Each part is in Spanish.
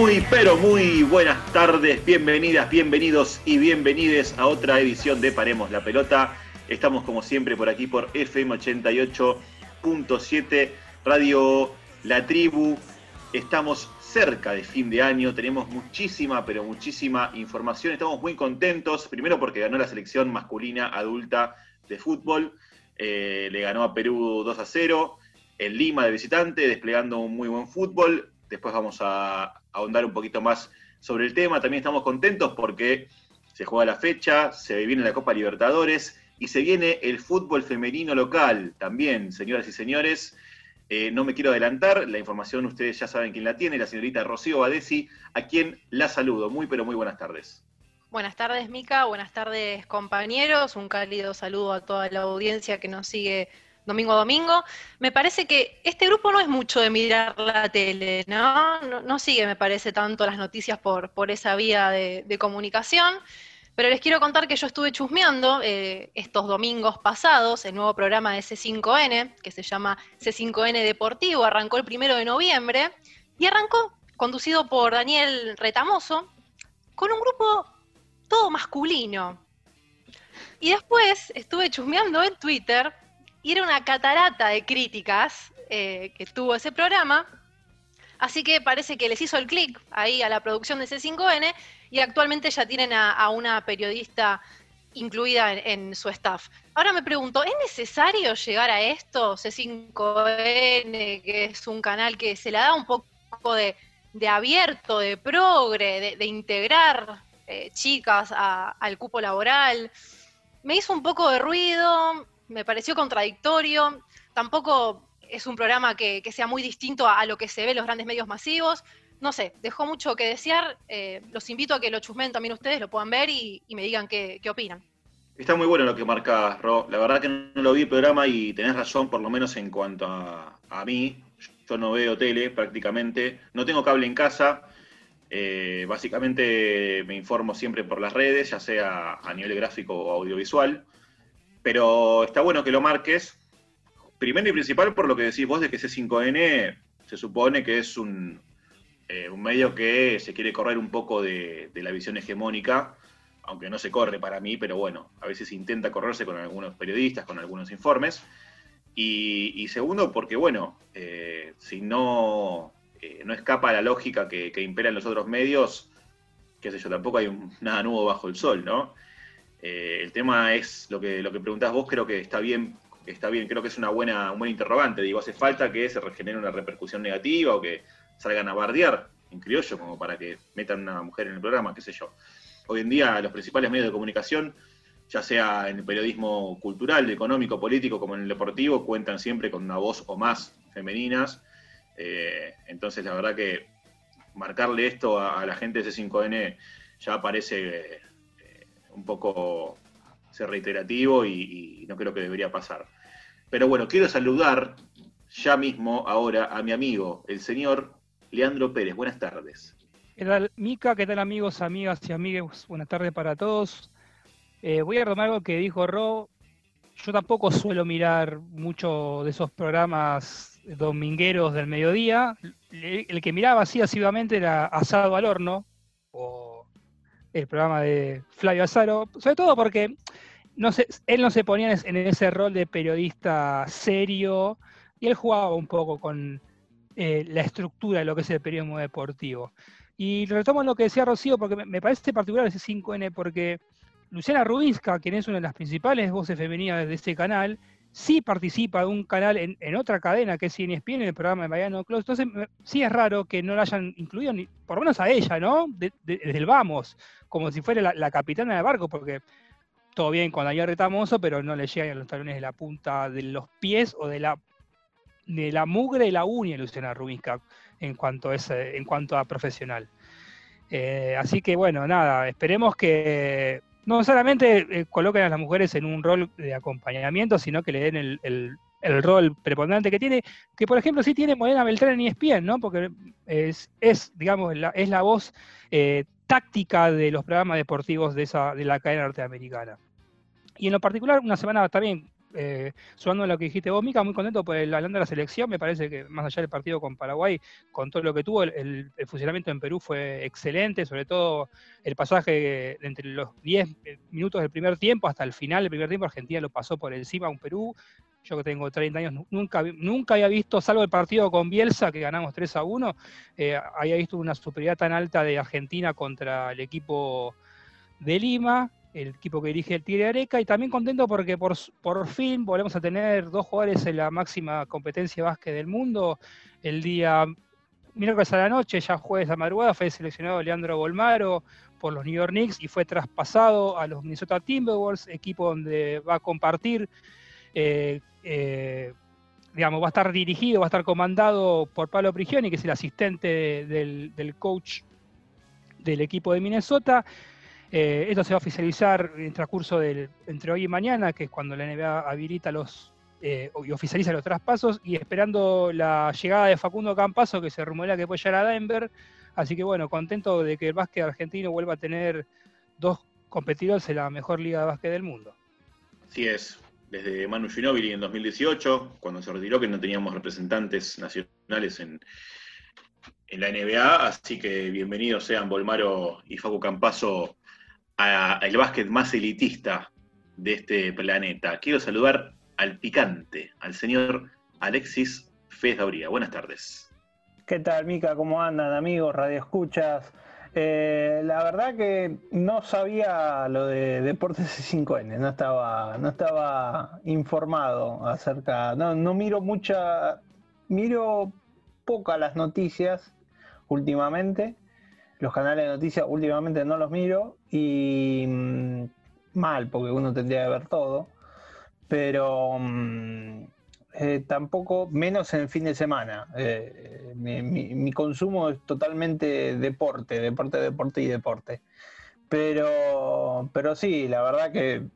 Muy, pero muy buenas tardes, bienvenidas, bienvenidos y bienvenides a otra edición de Paremos la Pelota. Estamos como siempre por aquí por FM 88.7, Radio La Tribu. Estamos cerca de fin de año, tenemos muchísima, pero muchísima información. Estamos muy contentos, primero porque ganó la selección masculina adulta de fútbol, eh, le ganó a Perú 2 a 0 en Lima de visitante, desplegando un muy buen fútbol. Después vamos a ahondar un poquito más sobre el tema. También estamos contentos porque se juega la fecha, se viene la Copa Libertadores y se viene el fútbol femenino local también, señoras y señores. Eh, no me quiero adelantar, la información ustedes ya saben quién la tiene, la señorita Rocío Badesi, a quien la saludo. Muy, pero muy buenas tardes. Buenas tardes, Mica. Buenas tardes, compañeros. Un cálido saludo a toda la audiencia que nos sigue domingo a domingo. Me parece que este grupo no es mucho de mirar la tele, ¿no? No, sigue, me parece, tanto las noticias por, por esa vía de, comunicación. Pero les quiero contar que yo estuve chusmeando eh, estos domingos pasados el nuevo programa de C5N, que se llama C5N Deportivo, arrancó el primero de noviembre y arrancó conducido por Daniel Retamoso, con un grupo todo masculino. Y después estuve chusmeando en Twitter y era una catarata de críticas eh, que tuvo ese programa. Así que parece que les hizo el clic ahí a la producción de C5N y actualmente ya tienen a, una periodista incluida en, su staff. Ahora me pregunto, ¿es necesario llegar a esto? C5N, que es un canal que se le da un poco de, abierto, de progre, de, integrar eh, chicas al cupo laboral. Me hizo un poco de ruido, me pareció contradictorio. Tampoco es un programa que, sea muy distinto a, lo que se ve en los grandes medios masivos. No sé, dejó mucho que desear. Eh, los invito a que lo chusmen también ustedes, lo puedan ver y, me digan qué, opinan. Está muy bueno lo que marca Ro. La verdad que no lo vi el programa y tenés razón, por lo menos en cuanto a, mí. Yo no veo tele prácticamente. No tengo cable en casa. Eh, básicamente me informo siempre por las redes, ya sea a nivel gráfico o audiovisual. Pero está bueno que lo marques. Primero y principal por lo que decís vos de que C5N se supone que es un, eh, un medio que se quiere correr un poco de, la visión hegemónica, aunque no se corre para mí, pero bueno, a veces intenta correrse con algunos periodistas, con algunos informes. Y, segundo, porque bueno, eh, si no, eh, no escapa la lógica que, impera en los otros medios, qué sé yo, tampoco hay nada nuevo bajo el sol, ¿no? Eh, el tema es lo que, lo que preguntás vos, creo que está bien, está bien, creo que es una buena, un buen interrogante. Digo, ¿hace falta que se regenere una repercusión negativa o que salgan a bardear en criollo como para que metan una mujer en el programa, qué sé yo? Hoy en día los principales medios de comunicación, ya sea en el periodismo cultural, económico, político, como en el deportivo, cuentan siempre con una voz o más femeninas. Eh, entonces, la verdad que marcarle esto a, la gente de C5N ya parece un poco ser reiterativo y, no creo que debería pasar. Pero bueno, quiero saludar ya mismo ahora a mi amigo, el señor Leandro Pérez. Buenas tardes. ¿Qué tal, Mica? ¿Qué tal, amigos, amigas y amigos? Buenas tardes para todos. Eh, voy a retomar algo que dijo Ro. Yo tampoco suelo mirar mucho de esos programas domingueros del mediodía. El que miraba así asiduamente era Asado al Horno, o el programa de Flavio Azaro, sobre todo porque no él no se ponía en ese rol de periodista serio y él jugaba un poco con eh, la estructura de lo que es el periodismo deportivo. Y retomo lo que decía Rocío, porque me, parece particular ese 5N, porque Luciana Rubinska, quien es una de las principales voces femeninas de este canal, sí participa de un canal en, otra cadena que es ESPN, en el programa de Mariano Close. Entonces, sí es raro que no la hayan incluido, ni, por lo menos a ella, ¿no? desde el vamos, como si fuera la, capitana del barco, porque todo bien con Daniel Retamoso, pero no le llegan los talones de la punta de los pies o de la, de la mugre de la uña Luciana Rubinska en cuanto a, en cuanto a profesional. Eh, así que bueno, nada, esperemos que no solamente eh, coloquen a las mujeres en un rol de acompañamiento, sino que le den el, rol preponderante que tiene, que por ejemplo sí tiene Morena Beltrán en ESPN, ¿no? Porque es, es digamos, la, es la voz eh, táctica de los programas deportivos de, esa, de la cadena norteamericana. Y en lo particular, una semana también eh, sumando lo que dijiste vos, Mica, muy contento por el hablando de la selección. Me parece que más allá del partido con Paraguay, con todo lo que tuvo, el, funcionamiento en Perú fue excelente, sobre todo el pasaje entre los 10 minutos del primer tiempo hasta el final del primer tiempo. Argentina lo pasó por encima a un Perú. Yo que tengo 30 años, nunca, nunca había visto, salvo el partido con Bielsa, que ganamos 3 a 1, eh, había visto una superioridad tan alta de Argentina contra el equipo de Lima el equipo que dirige el Tigre Areca, y también contento porque por, por fin volvemos a tener dos jugadores en la máxima competencia básquet del mundo. El día miércoles a la noche, ya jueves a madrugada, fue seleccionado Leandro Bolmaro por los New York Knicks y fue traspasado a los Minnesota Timberwolves, equipo donde va a compartir, eh, eh, digamos, va a estar dirigido, va a estar comandado por Pablo Prigioni, que es el asistente del, del coach del equipo de Minnesota. Eh, esto se va a oficializar en el transcurso del, entre hoy y mañana, que es cuando la NBA habilita los eh, y oficializa los traspasos, y esperando la llegada de Facundo Campaso, que se rumorea que puede llegar a Denver. Así que bueno, contento de que el básquet argentino vuelva a tener dos competidores en la mejor liga de básquet del mundo. Así es, desde Manu Ginóbili en 2018, cuando se retiró que no teníamos representantes nacionales en, en la NBA, así que bienvenidos sean Volmaro y Facu Campaso el básquet más elitista de este planeta. Quiero saludar al picante, al señor Alexis Fez Dauría. Buenas tardes. ¿Qué tal, Mica? ¿Cómo andan, amigos? Radio Escuchas. Eh, la verdad que no sabía lo de Deportes 5N, no estaba, no estaba informado acerca, no, no miro mucha, miro poca las noticias últimamente, los canales de noticias últimamente no los miro y mm, mal, porque uno tendría que ver todo, pero mm, eh, tampoco, menos en fin de semana. Eh, mi, consumo es totalmente deporte, deporte, deporte y deporte. Pero, pero sí, la verdad que,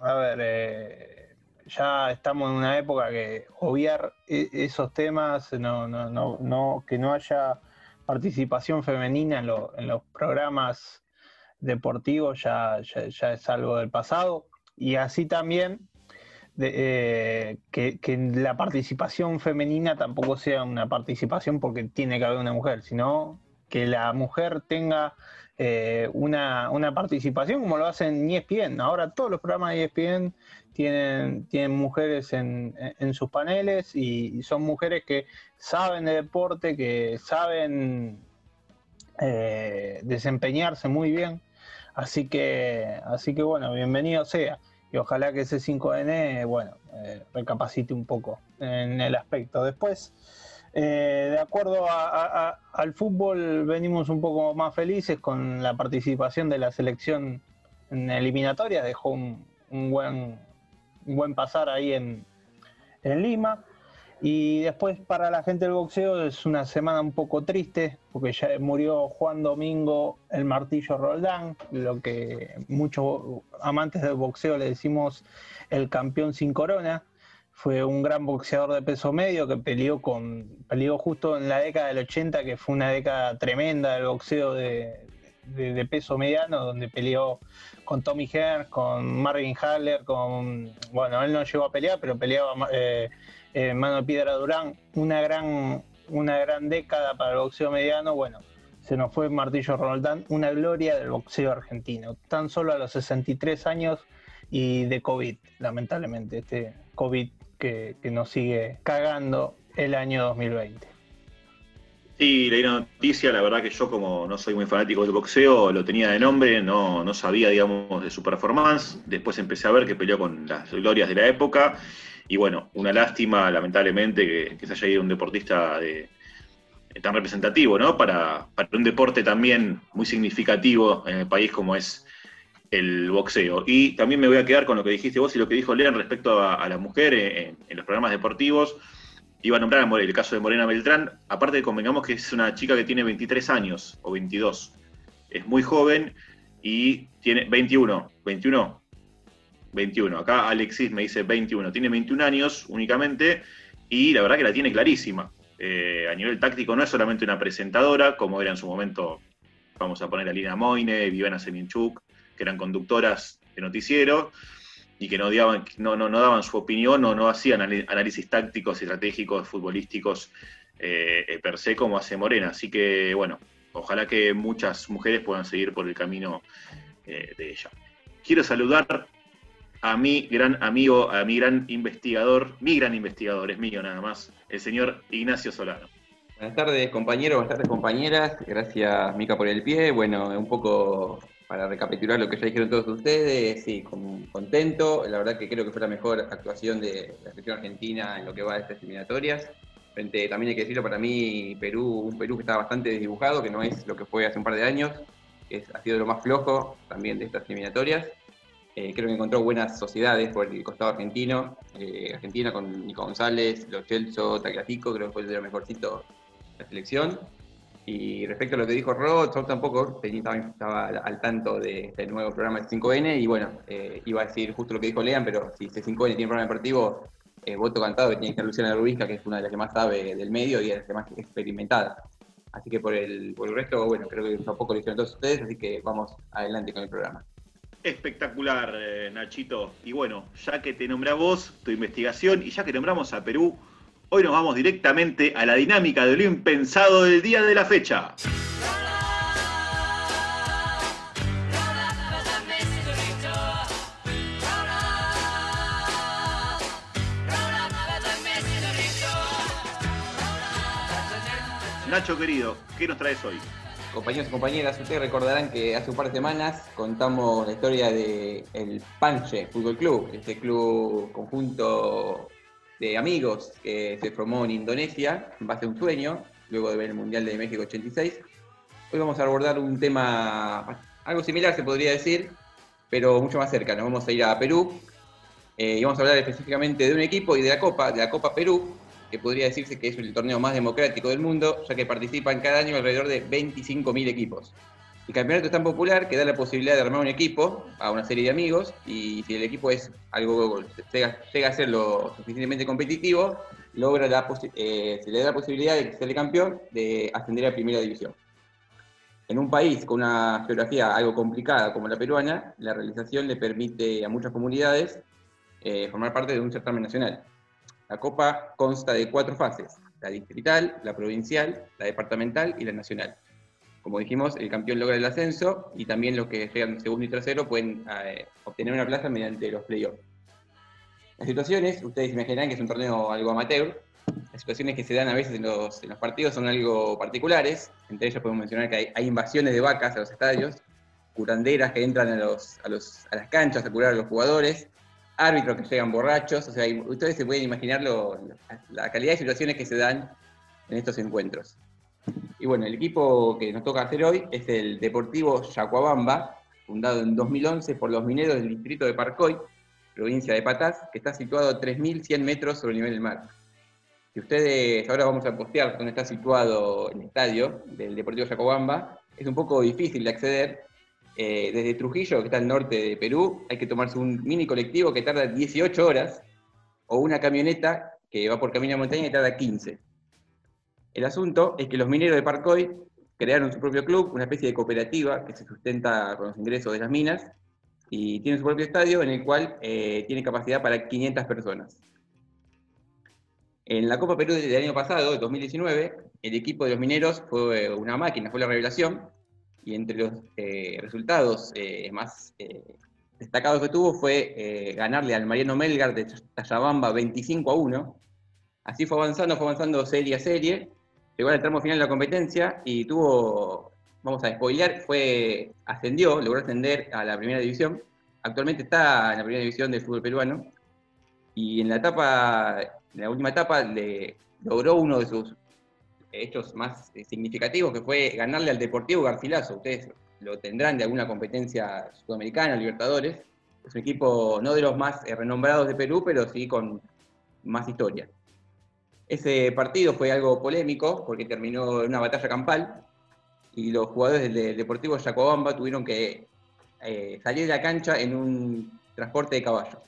a ver, eh, ya estamos en una época que obviar e, esos temas, no, no, no, no que no haya participación femenina en, los programas deportivos ya, ya, es algo del pasado. Y así también eh, que, la participación femenina tampoco sea una participación porque tiene que haber una mujer, sino que la mujer tenga eh, una, participación como lo hacen ESPN. Ahora todos los programas de ESPN tienen, tienen mujeres en, sus paneles y, son mujeres que saben de deporte, que saben eh, desempeñarse muy bien. Así que, así que bueno, bienvenido sea. Y ojalá que ese 5N, bueno, eh, recapacite un poco en el aspecto. Después, eh, de acuerdo al fútbol, venimos un poco más felices con la participación de la selección en eliminatoria. Dejó un, buen, buen pasar ahí en, en Lima. Y después para la gente del boxeo es una semana un poco triste, porque ya murió Juan Domingo el Martillo Roldán, lo que muchos amantes del boxeo le decimos el campeón sin corona fue un gran boxeador de peso medio que peleó con peleó justo en la década del 80, que fue una década tremenda del boxeo de, peso mediano, donde peleó con Tommy Hearns, con Marvin Haller, con bueno, él no llegó a pelear, pero peleaba eh, eh, Mano Piedra Durán, una gran, una gran década para el boxeo mediano, bueno, se nos fue Martillo Roldán, una gloria del boxeo argentino, tan solo a los 63 años y de COVID, lamentablemente, este COVID que, nos sigue cagando el año 2020. Sí, leí la noticia, la verdad que yo como no soy muy fanático del boxeo, lo tenía de nombre, no, no sabía, digamos, de su performance. Después empecé a ver que peleó con las glorias de la época. Y bueno, una lástima, lamentablemente, que, se haya ido un deportista de, tan representativo, ¿no? Para, un deporte también muy significativo en el país como es el boxeo. Y también me voy a quedar con lo que dijiste vos y lo que dijo Lean respecto a, la mujer en, los programas deportivos. Iba a nombrar el caso de Morena Beltrán, aparte convengamos que es una chica que tiene 23 años o 22. Es muy joven y tiene 21, 21, 21. Acá Alexis me dice 21. Tiene 21 años únicamente y la verdad que la tiene clarísima. Eh, a nivel táctico no es solamente una presentadora, como era en su momento, vamos a poner a Lina Moine, Viviana Seminchuk, que eran conductoras de noticiero, y que no, daban, no, no, no daban su opinión o no hacían análisis tácticos, estratégicos, futbolísticos eh, eh, per se como hace Morena. Así que, bueno, ojalá que muchas mujeres puedan seguir por el camino eh, de ella. Quiero saludar a mi gran amigo, a mi gran investigador, mi gran investigador, es mío nada más, el señor Ignacio Solano. Buenas tardes compañeros, buenas tardes compañeras, gracias Mica por el pie, bueno, un poco para recapitular lo que ya dijeron todos ustedes, sí, contento, la verdad que creo que fue la mejor actuación de la selección argentina en lo que va a estas eliminatorias. Frente, también hay que decirlo, para mí Perú, un Perú que está bastante desdibujado, que no es lo que fue hace un par de años, que ha sido lo más flojo también de estas eliminatorias. Eh, creo que encontró buenas sociedades por el costado argentino, eh, Argentina con Nico González, Los Chelso, Tagliafico, creo que fue el de lo mejorcito de la selección. Y respecto a lo que dijo Rod, yo tampoco estaba al tanto de este nuevo programa de 5N y bueno, eh, iba a decir justo lo que dijo Lean, pero si C5N tiene un programa deportivo, eh, voto cantado que tiene que estar Luciana Rubisca, que es una de las que más sabe del medio y de las que más experimentada. Así que por el, por el resto, bueno, creo que tampoco lo hicieron todos ustedes, así que vamos adelante con el programa. Espectacular, eh, Nachito. Y bueno, ya que te nombré vos, tu investigación, y ya que nombramos a Perú, Hoy nos vamos directamente a la dinámica de lo impensado del día de la fecha. Nacho querido, ¿qué nos traes hoy? Compañeros y compañeras, ustedes recordarán que hace un par de semanas contamos la historia del el Panche Fútbol Club, este club conjunto de amigos que se formó en Indonesia en base a un sueño, luego de ver el Mundial de México 86. Hoy vamos a abordar un tema algo similar, se podría decir, pero mucho más cerca. Nos vamos a ir a Perú eh, y vamos a hablar específicamente de un equipo y de la Copa, de la Copa Perú, que podría decirse que es el torneo más democrático del mundo, ya que participan cada año alrededor de 25.000 equipos. El campeonato es tan popular que da la posibilidad de armar un equipo a una serie de amigos y si el equipo es algo llega, a ser lo suficientemente competitivo, logra la eh, se le da la posibilidad de ser el campeón de ascender a primera división. En un país con una geografía algo complicada como la peruana, la realización le permite a muchas comunidades eh, formar parte de un certamen nacional. La Copa consta de cuatro fases, la distrital, la provincial, la departamental y la nacional como dijimos, el campeón logra el ascenso y también los que llegan segundo y tercero pueden eh, obtener una plaza mediante los playoffs. Las situaciones, ustedes imaginarán que es un torneo algo amateur, las situaciones que se dan a veces en los, partidos son algo particulares, entre ellas podemos mencionar que hay, invasiones de vacas a los estadios, curanderas que entran a, a, las canchas a curar a los jugadores, árbitros que llegan borrachos, o sea, ustedes se pueden imaginar la calidad de situaciones que se dan en estos encuentros. Y bueno, el equipo que nos toca hacer hoy es el Deportivo Yacuabamba, fundado en 2011 por los mineros del distrito de Parcoy, provincia de Patás, que está situado a 3.100 metros sobre el nivel del mar. Si ustedes, ahora vamos a postear donde está situado el estadio del Deportivo Yacuabamba, es un poco difícil de acceder. Eh, desde Trujillo, que está al norte de Perú, hay que tomarse un mini colectivo que tarda 18 horas, o una camioneta que va por camino a montaña y tarda 15. El asunto es que los mineros de Parcoy crearon su propio club, una especie de cooperativa que se sustenta con los ingresos de las minas, y tiene su propio estadio en el cual eh, tiene capacidad para 500 personas. En la Copa Perú del año pasado, de 2019, el equipo de los mineros fue una máquina, fue la revelación, y entre los eh, resultados eh, más destacados que tuvo fue ganarle al Mariano Melgar de Tallabamba 25 a 1. Así fue avanzando, fue avanzando serie a serie, llegó al tramo final de la competencia y tuvo, vamos a spoilear, fue, ascendió, logró ascender a la primera división. Actualmente está en la primera división del fútbol peruano. Y en la etapa, en la última etapa, le logró uno de sus hechos más significativos, que fue ganarle al Deportivo Garcilaso. Ustedes lo tendrán de alguna competencia sudamericana, Libertadores. Es un equipo no de los más renombrados de Perú, pero sí con más historia. Ese partido fue algo polémico porque terminó en una batalla campal y los jugadores del Deportivo Yacobamba tuvieron que eh, salir de la cancha en un transporte de caballo.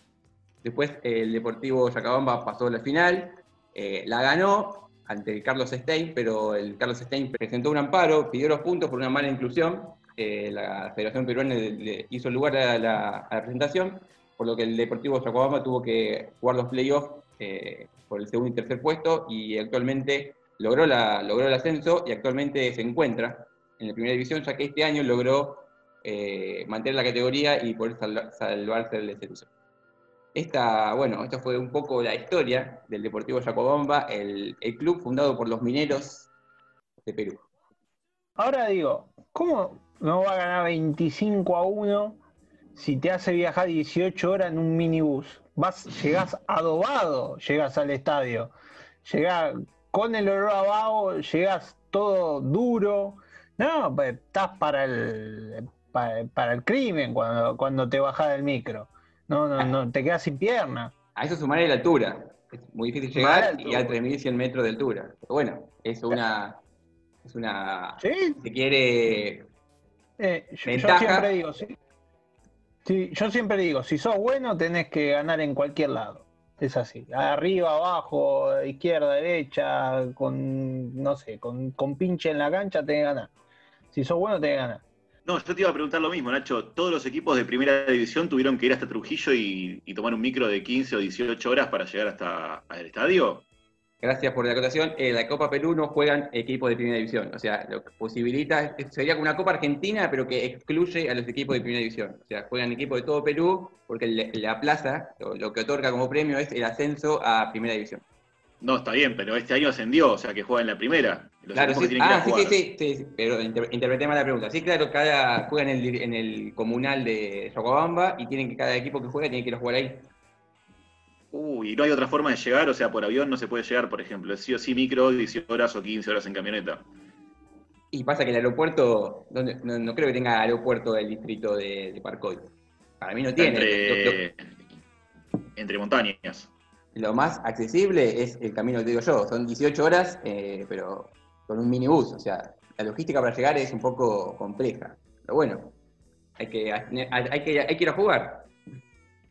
Después el Deportivo Yacobamba pasó a la final, eh, la ganó ante Carlos Stein, pero el Carlos Stein presentó un amparo, pidió los puntos por una mala inclusión, eh, la Federación Peruana hizo lugar a la, presentación, por lo que el Deportivo Chacobamba tuvo que jugar los playoffs por el segundo y tercer puesto y actualmente logró, logró el ascenso y actualmente se encuentra en la primera división, ya que este año logró eh, mantener la categoría y poder salvarse del descenso. Esta, bueno, esta fue un poco la historia del Deportivo Yacobamba, el, el club fundado por los mineros de Perú. Ahora digo, ¿cómo no va a ganar 25 a 1 si te hace viajar 18 horas en un minibús? Vas, llegás adobado, llegas al estadio. Llegás con el olor abajo, llegas todo duro. No, pues, estás para el, para, el crimen cuando, cuando te bajas del micro. No, no, no, te quedas sin pierna. A eso sumaré la altura. Es muy difícil llegar y a 3.100 metros de altura. Pero bueno, es una. Es una. ¿Sí? Se quiere. Eh, yo, siempre digo, sí. Yo siempre digo, si sos bueno, tenés que ganar en cualquier lado. Es así. Arriba, abajo, izquierda, derecha, con, no sé, con, con pinche en la cancha, tenés que ganar. Si sos bueno, tenés que ganar. No, yo te iba a preguntar lo mismo, Nacho. Todos los equipos de primera división tuvieron que ir hasta Trujillo y, tomar un micro de 15 o 18 horas para llegar hasta el estadio. Gracias por la acotación. En la Copa Perú no juegan equipos de primera división. O sea, lo que posibilita, sería como una Copa Argentina, pero que excluye a los equipos de primera división. O sea, juegan equipos de todo Perú, porque la plaza, lo que otorga como premio es el ascenso a primera división. No, está bien, pero este año ascendió, o sea que juega en la primera. claro, sí, ah, sí, sí, sí, pero interpreté mal la pregunta. Sí, claro, cada juega en el, en el comunal de Yocobamba y tienen que cada equipo que juega tiene que ir a jugar ahí. Uy, ¿y no hay otra forma de llegar? O sea, por avión no se puede llegar, por ejemplo. Sí o sí micro, 18 horas o 15 horas en camioneta. Y pasa que el aeropuerto, no, creo que tenga aeropuerto del distrito de, de Parcoy. Para mí no tiene. Entre, entre montañas lo más accesible es el camino que te digo yo, son 18 horas, eh, pero con un minibús, o sea, la logística para llegar es un poco compleja. Pero bueno, hay que, hay que, hay que ir a jugar.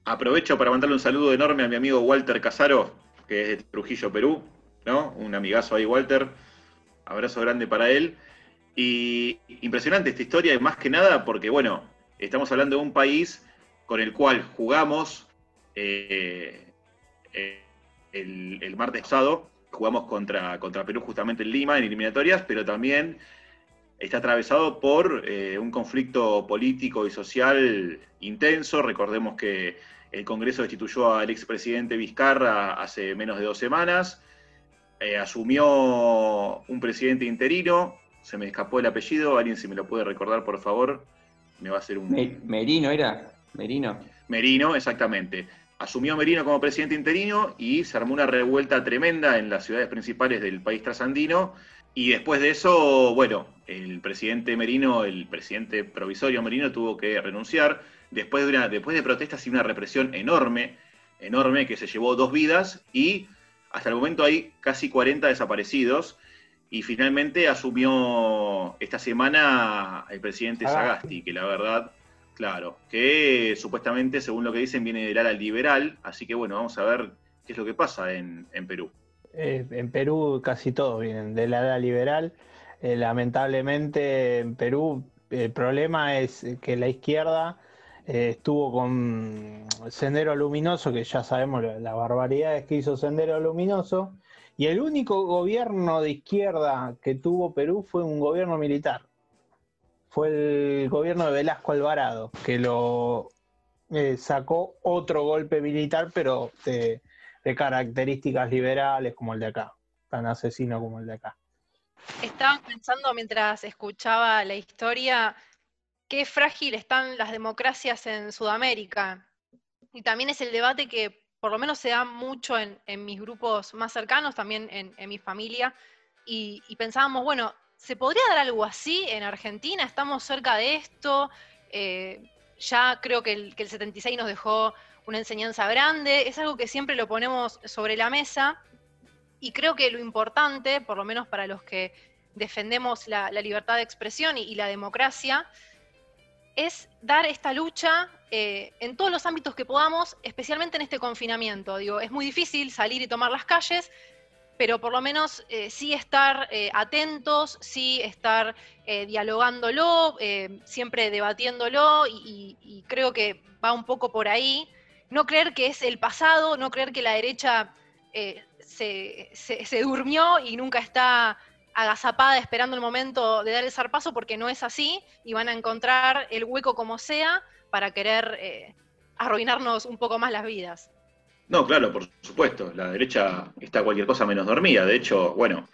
Aprovecho para mandarle un saludo enorme a mi amigo Walter Casaro, que es de Trujillo, Perú, ¿no? Un amigazo ahí, Walter. Abrazo grande para él. Y impresionante esta historia, más que nada porque, bueno, estamos hablando de un país con el cual jugamos eh, eh, el, martes pasado. Jugamos contra, contra Perú justamente en Lima, en eliminatorias, pero también está atravesado por eh, un conflicto político y social intenso. Recordemos que el Congreso destituyó al expresidente Vizcarra hace menos de dos semanas. Eh, asumió un presidente interino, se me escapó el apellido, alguien si me lo puede recordar, por favor, me va a hacer un... Merino era, Merino. Merino, exactamente. Asumió Merino como presidente interino y se armó una revuelta tremenda en las ciudades principales del país trasandino. Y después de eso, bueno, el presidente Merino, el presidente provisorio Merino tuvo que renunciar después de, una, después de protestas y una represión enorme, enorme que se llevó dos vidas y hasta el momento hay casi 40 desaparecidos. Y finalmente asumió esta semana el presidente Sagasti, que la verdad Claro, que supuestamente, según lo que dicen, viene del ala liberal, así que bueno, vamos a ver qué es lo que pasa en, Perú. Eh, en Perú casi todos vienen del ala liberal. Eh, lamentablemente en Perú el problema es que la izquierda eh, estuvo con Sendero Luminoso, que ya sabemos las barbaridades que hizo Sendero Luminoso, y el único gobierno de izquierda que tuvo Perú fue un gobierno militar fue el gobierno de Velasco Alvarado, que lo eh, sacó otro golpe militar, pero de, características liberales como el de acá, tan asesino como el de acá. Estaba pensando mientras escuchaba la historia, qué frágil están las democracias en Sudamérica. Y también es el debate que por lo menos se da mucho en, mis grupos más cercanos, también en, mi familia. y, pensábamos, bueno, ¿Se podría dar algo así en Argentina? ¿Estamos cerca de esto? Eh, ya creo que el, 76 nos dejó una enseñanza grande, es algo que siempre lo ponemos sobre la mesa y creo que lo importante, por lo menos para los que defendemos la, libertad de expresión y, la democracia, es dar esta lucha eh, en todos los ámbitos que podamos, especialmente en este confinamiento. Digo, es muy difícil salir y tomar las calles, pero por lo menos eh, sí estar eh, atentos, sí estar dialogándolo, siempre debatiéndolo, y, creo que va un poco por ahí. no creer que es el pasado, no creer que la derecha se, se, durmió y nunca está agazapada esperando el momento de dar el zarpazo porque no es así y van a encontrar el hueco como sea para querer eh, arruinarnos un poco más las vidas. No, claro, por supuesto. La derecha está cualquier cosa menos dormida. De hecho, bueno,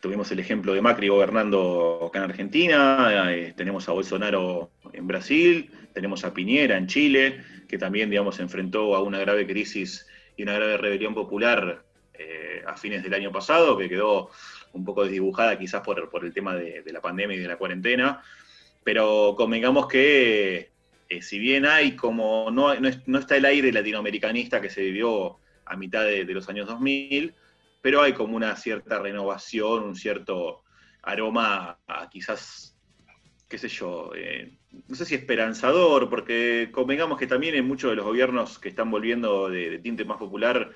tuvimos el ejemplo de Macri gobernando acá en Argentina, eh, tenemos a Bolsonaro en Brasil, tenemos a Piñera en Chile, que también, digamos, enfrentó a una grave crisis y una grave rebelión popular eh, a fines del año pasado, que quedó un poco desdibujada quizás por, el tema de, la pandemia y de la cuarentena. Pero convengamos que eh, si bien hay como, no, no, está el aire latinoamericanista que se vivió a mitad de, los años 2000, pero hay como una cierta renovación, un cierto aroma quizás, qué sé yo, eh, no sé si esperanzador, porque convengamos que también en muchos de los gobiernos que están volviendo de, tinte más popular,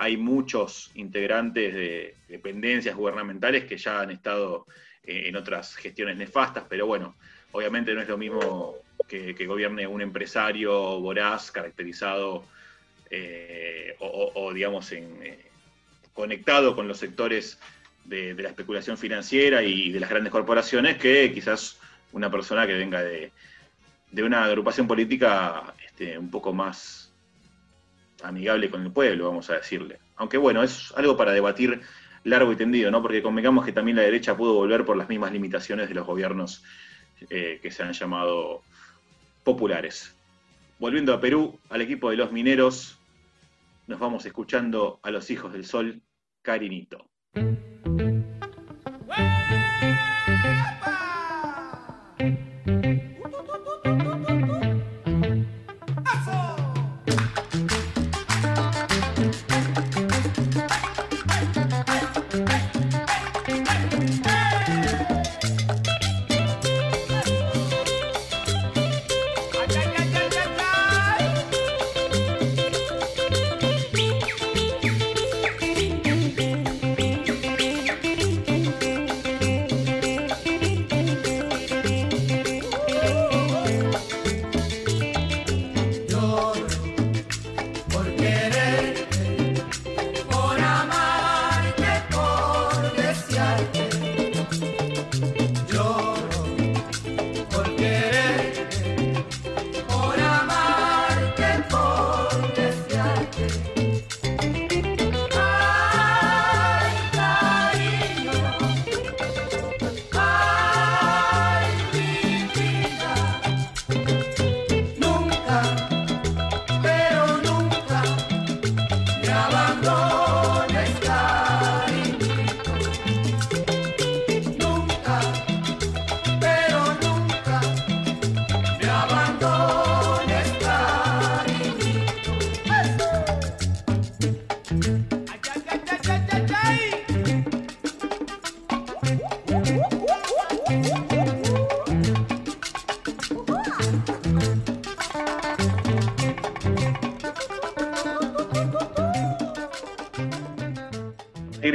hay muchos integrantes de dependencias gubernamentales que ya han estado eh, en otras gestiones nefastas, pero bueno, obviamente no es lo mismo que, gobierne un empresario voraz caracterizado eh, o, digamos, eh, conectado con los sectores de, la especulación financiera y de las grandes corporaciones que quizás una persona que venga de, una agrupación política este, un poco más amigable con el pueblo, vamos a decirle. Aunque bueno, es algo para debatir largo y tendido, ¿no? Porque convengamos que también la derecha pudo volver por las mismas limitaciones de los gobiernos eh, que se han llamado populares. Volviendo a Perú, al equipo de los mineros, nos vamos escuchando a los hijos del sol, Carinito.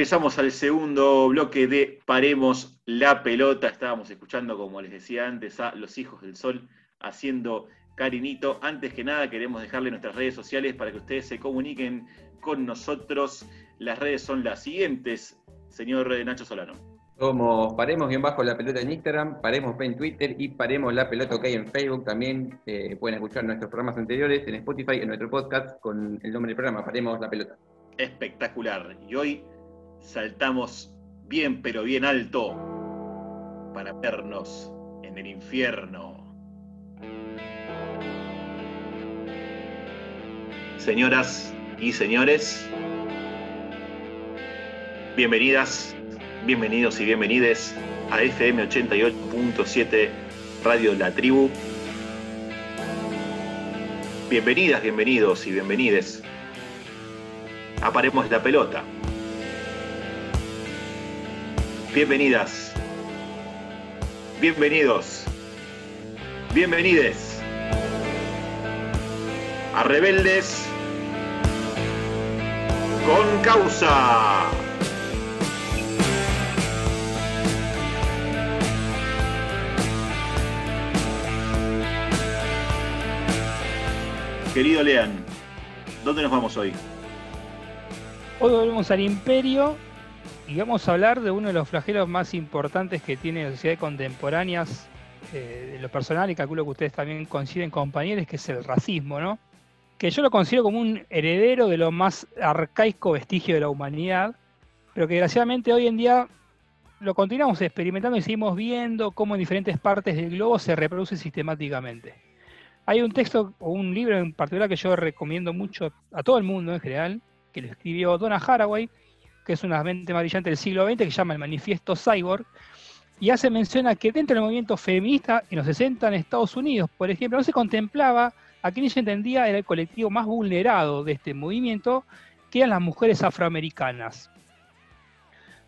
Regresamos al segundo bloque de Paremos la pelota. Estábamos escuchando, como les decía antes, a Los Hijos del Sol haciendo carinito. Antes que nada, queremos dejarle nuestras redes sociales para que ustedes se comuniquen con nosotros. Las redes son las siguientes, señor Nacho Solano. Somos Paremos bien bajo la pelota en Instagram, Paremos en Twitter y Paremos la pelota OK en Facebook. También eh, pueden escuchar nuestros programas anteriores en Spotify, en nuestro podcast con el nombre del programa, Paremos la pelota. Espectacular. Y hoy saltamos bien pero bien alto para vernos en el infierno. Señoras y señores, bienvenidas, bienvenidos y bienvenides a FM 88.7 Radio La Tribu. Bienvenidas, bienvenidos y bienvenides. Aparemos la pelota Bienvenidas. Bienvenidos. Bienvenides. A Rebeldes con causa. Querido Lean, ¿Dónde nos vamos hoy? Hoy volvemos al Imperio y vamos a hablar de uno de los flagelos más importantes que tiene la sociedad contemporáneas, eh, de lo personal, y calculo que ustedes también coinciden, compañeros, que es el racismo, ¿no? Que yo lo considero como un heredero de lo más arcaico vestigio de la humanidad, pero que desgraciadamente hoy en día lo continuamos experimentando y seguimos viendo cómo en diferentes partes del globo se reproduce sistemáticamente. Hay un texto o un libro en particular que yo recomiendo mucho a todo el mundo en general, que lo escribió Donna Haraway, que es una mente más del siglo XX, que se llama El Manifiesto Cyborg, y hace mención a que dentro del movimiento feminista en los 60 en Estados Unidos, por ejemplo, no se contemplaba a quien ella entendía era el colectivo más vulnerado de este movimiento, que eran las mujeres afroamericanas.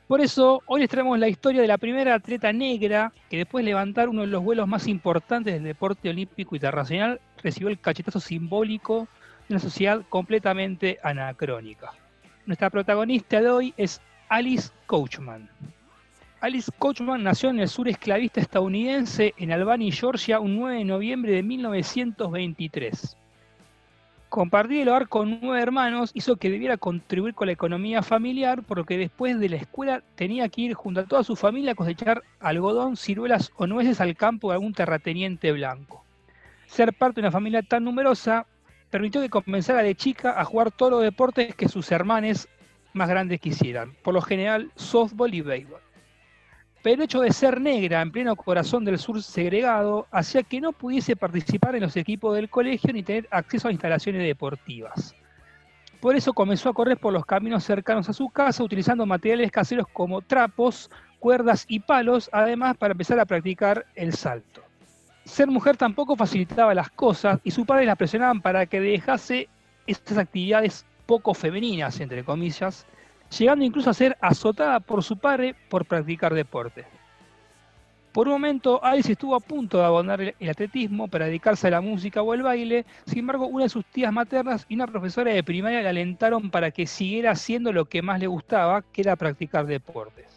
Por eso, hoy les traemos la historia de la primera atleta negra que después de levantar uno de los vuelos más importantes del deporte olímpico internacional, recibió el cachetazo simbólico de una sociedad completamente anacrónica. Nuestra protagonista de hoy es Alice Coachman. Alice Coachman nació en el sur esclavista estadounidense en Albany, Georgia, un 9 de noviembre de 1923. Compartir el hogar con nueve hermanos hizo que debiera contribuir con la economía familiar, por lo que después de la escuela tenía que ir junto a toda su familia a cosechar algodón, ciruelas o nueces al campo de algún terrateniente blanco. Ser parte de una familia tan numerosa permitió que comenzara de chica a jugar todos los deportes que sus hermanos más grandes quisieran, por lo general softball y béisbol pero el hecho de ser negra en pleno corazón del sur segregado hacía que no pudiese participar en los equipos del colegio ni tener acceso a instalaciones deportivas. Por eso comenzó a correr por los caminos cercanos a su casa utilizando materiales caseros como trapos, cuerdas y palos, además para empezar a practicar el salto. Ser mujer tampoco facilitaba las cosas y sus padres la presionaban para que dejase estas actividades poco femeninas, entre comillas, llegando incluso a ser azotada por su padre por practicar deporte. Por un momento, Alice estuvo a punto de abandonar el atletismo para dedicarse a la música o el baile, sin embargo, una de sus tías maternas y una profesora de primaria le alentaron para que siguiera haciendo lo que más le gustaba, que era practicar deportes.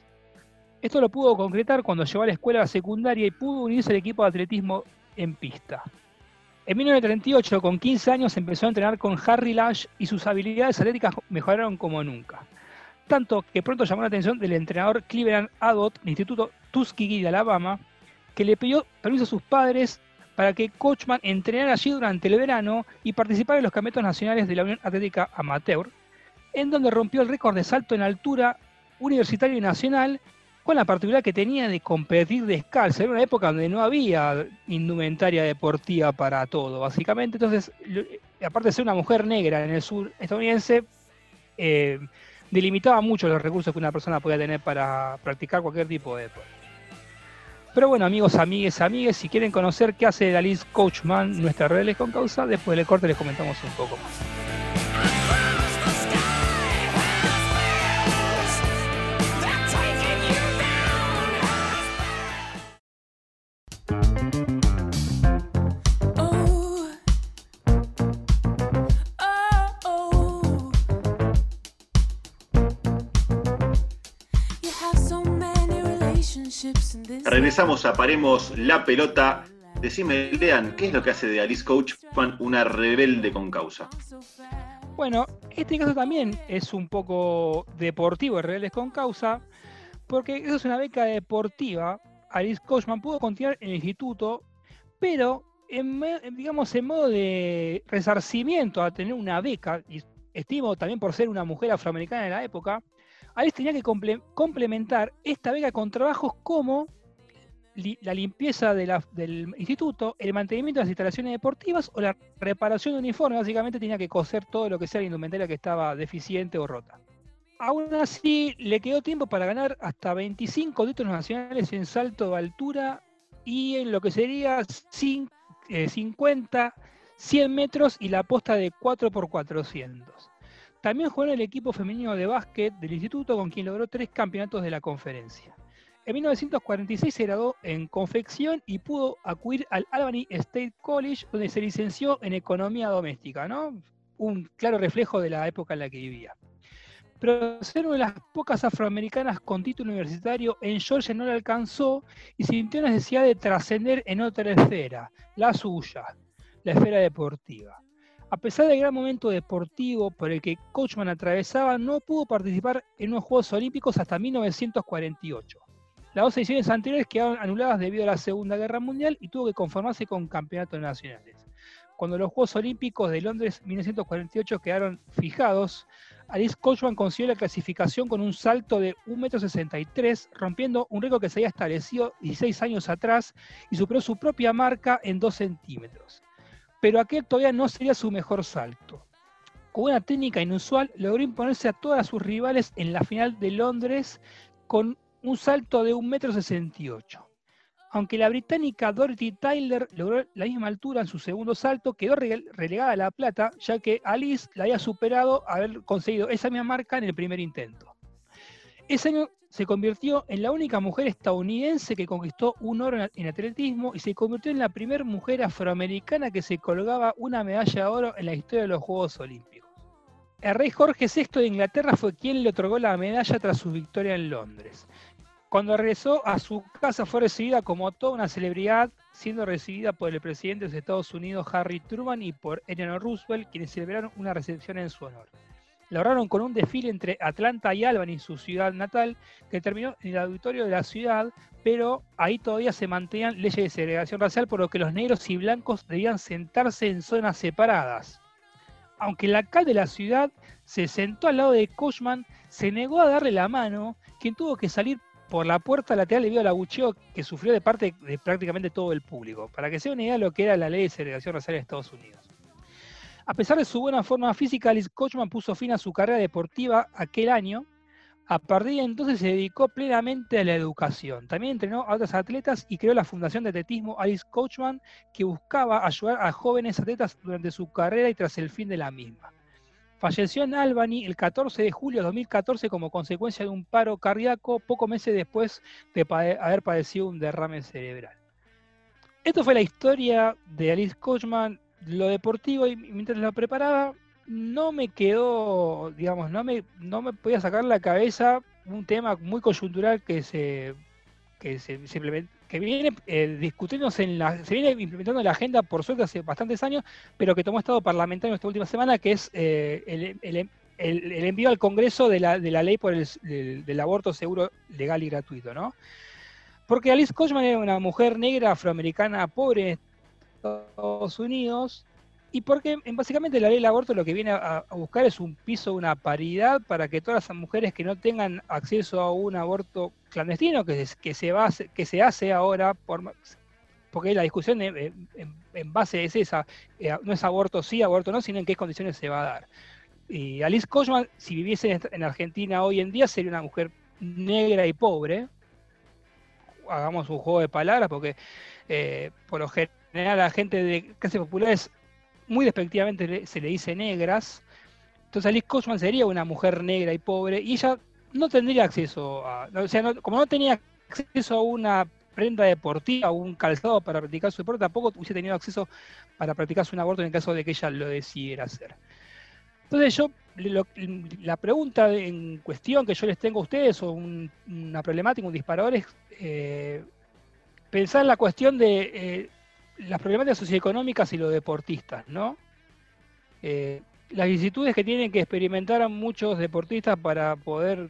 Esto lo pudo concretar cuando llegó a la escuela secundaria y pudo unirse al equipo de atletismo en pista. En 1938, con 15 años, empezó a entrenar con Harry Lash y sus habilidades atléticas mejoraron como nunca tanto que pronto llamó la atención del entrenador Cleveland Abbott del Instituto Tuskegee de Alabama, que le pidió permiso a sus padres para que Coachman entrenara allí durante el verano y participara en los campeonatos nacionales de la Unión Atlética Amateur, en donde rompió el récord de salto en altura universitario y nacional, con la particularidad que tenía de competir descalzo. Era una época donde no había indumentaria deportiva para todo, básicamente. Entonces, aparte de ser una mujer negra en el sur estadounidense, eh, delimitaba mucho los recursos que una persona podía tener para practicar cualquier tipo de deporte. Pero bueno, amigos, amigues, amigues, si quieren conocer qué hace Alice Coachman, nuestra red con causa, después del corte les comentamos un poco más. Regresamos a Paremos la Pelota. Decime, Lean, ¿qué es lo que hace de Alice Coachman una rebelde con causa? Bueno, este caso también es un poco deportivo, de Rebeldes con Causa, porque eso es una beca deportiva. Alice Coachman pudo continuar en el instituto, pero en, digamos en modo de resarcimiento a tener una beca, y estimo también por ser una mujer afroamericana en la época, Alice tenía que complementar esta beca con trabajos como la limpieza del instituto, el mantenimiento de las instalaciones deportivas o la reparación de uniformes. Básicamente tenía que coser todo lo que sea la indumentaria que estaba deficiente o rota. Aún así, le quedó tiempo para ganar hasta 25 títulos nacionales en salto de altura y en lo que sería 50, 100 eh, metros y la posta de 4x400. También jugó en el equipo femenino de básquet del instituto con quien logró tres campeonatos de la conferencia. En 1946 se graduó en confección y pudo acudir al Albany State College, donde se licenció en economía doméstica, ¿no? Un claro reflejo de la época en la que vivía. Pero ser una de las pocas afroamericanas con título universitario en Georgia no le alcanzó y sintió la necesidad de trascender en otra esfera, la suya, la esfera deportiva. A pesar del gran momento deportivo por el que Coachman atravesaba, no pudo participar en unos Juegos Olímpicos hasta 1948. Las dos ediciones anteriores quedaron anuladas debido a la Segunda Guerra Mundial y tuvo que conformarse con campeonatos nacionales. Cuando los Juegos Olímpicos de Londres 1948 quedaron fijados, Alice Coachman consiguió la clasificación con un salto de 1,63 m, rompiendo un récord que se había establecido 16 años atrás y superó su propia marca en 2 centímetros. Pero aquel todavía no sería su mejor salto. Con una técnica inusual, logró imponerse a todas sus rivales en la final de Londres con un salto de 1,68 m. Aunque la británica Dorothy Tyler logró la misma altura en su segundo salto, quedó relegada a la plata, ya que Alice la había superado haber conseguido esa misma marca en el primer intento. Ese año se convirtió en la única mujer estadounidense que conquistó un oro en atletismo y se convirtió en la primera mujer afroamericana que se colgaba una medalla de oro en la historia de los Juegos Olímpicos. El rey Jorge VI de Inglaterra fue quien le otorgó la medalla tras su victoria en Londres. Cuando regresó a su casa fue recibida como toda una celebridad, siendo recibida por el presidente de Estados Unidos Harry Truman y por Eleanor Roosevelt, quienes celebraron una recepción en su honor. Lograron con un desfile entre Atlanta y Albany, su ciudad natal, que terminó en el auditorio de la ciudad, pero ahí todavía se mantenían leyes de segregación racial, por lo que los negros y blancos debían sentarse en zonas separadas. Aunque el alcalde de la ciudad se sentó al lado de Cushman, se negó a darle la mano, quien tuvo que salir por la puerta lateral debido al abucheo que sufrió de parte de prácticamente todo el público, para que se una idea de lo que era la ley de segregación racial en Estados Unidos. A pesar de su buena forma física, Alice Kochman puso fin a su carrera deportiva aquel año. A partir de entonces se dedicó plenamente a la educación. También entrenó a otros atletas y creó la Fundación de Atletismo Alice Coachman, que buscaba ayudar a jóvenes atletas durante su carrera y tras el fin de la misma. Falleció en Albany el 14 de julio de 2014 como consecuencia de un paro cardíaco, pocos meses después de haber padecido un derrame cerebral. Esto fue la historia de Alice Kochman, lo deportivo, y mientras lo preparaba, no me quedó, digamos, no me, no me podía sacar la cabeza un tema muy coyuntural que se, que se simplemente que viene eh, discutiéndose en la, se viene implementando en la agenda por suerte hace bastantes años, pero que tomó estado parlamentario esta última semana, que es eh, el, envío al Congreso de la, ley por el del, aborto seguro, legal y gratuito, ¿no? Porque Alice Kochman era una mujer negra afroamericana pobre en Estados Unidos y porque básicamente la ley del aborto lo que viene a, buscar es un piso, una paridad para que todas las mujeres que no tengan acceso a un aborto clandestino, que, que, se, que se hace ahora, por, porque la discusión en, base es esa, eh, no es aborto sí, aborto no, sino en qué condiciones se va a dar. Y Alice Kochman, si viviese en Argentina hoy en día, sería una mujer negra y pobre. Hagamos un juego de palabras, porque eh, por lo general la gente de clases populares muy despectivamente se le dice negras. Entonces Alice Cosman sería una mujer negra y pobre y ella no tendría acceso a, o sea, como no tenía acceso a una prenda deportiva un calzado para practicar su deporte, tampoco hubiese tenido acceso para practicar su aborto en el caso de que ella lo decidiera hacer. Entonces yo, la pregunta en cuestión que yo les tengo a ustedes, o una problemática, un disparador, es eh, pensar en la cuestión de eh, las problemáticas socioeconómicas y los deportistas, ¿no? Eh, las vicisitudes que tienen que experimentar muchos deportistas para poder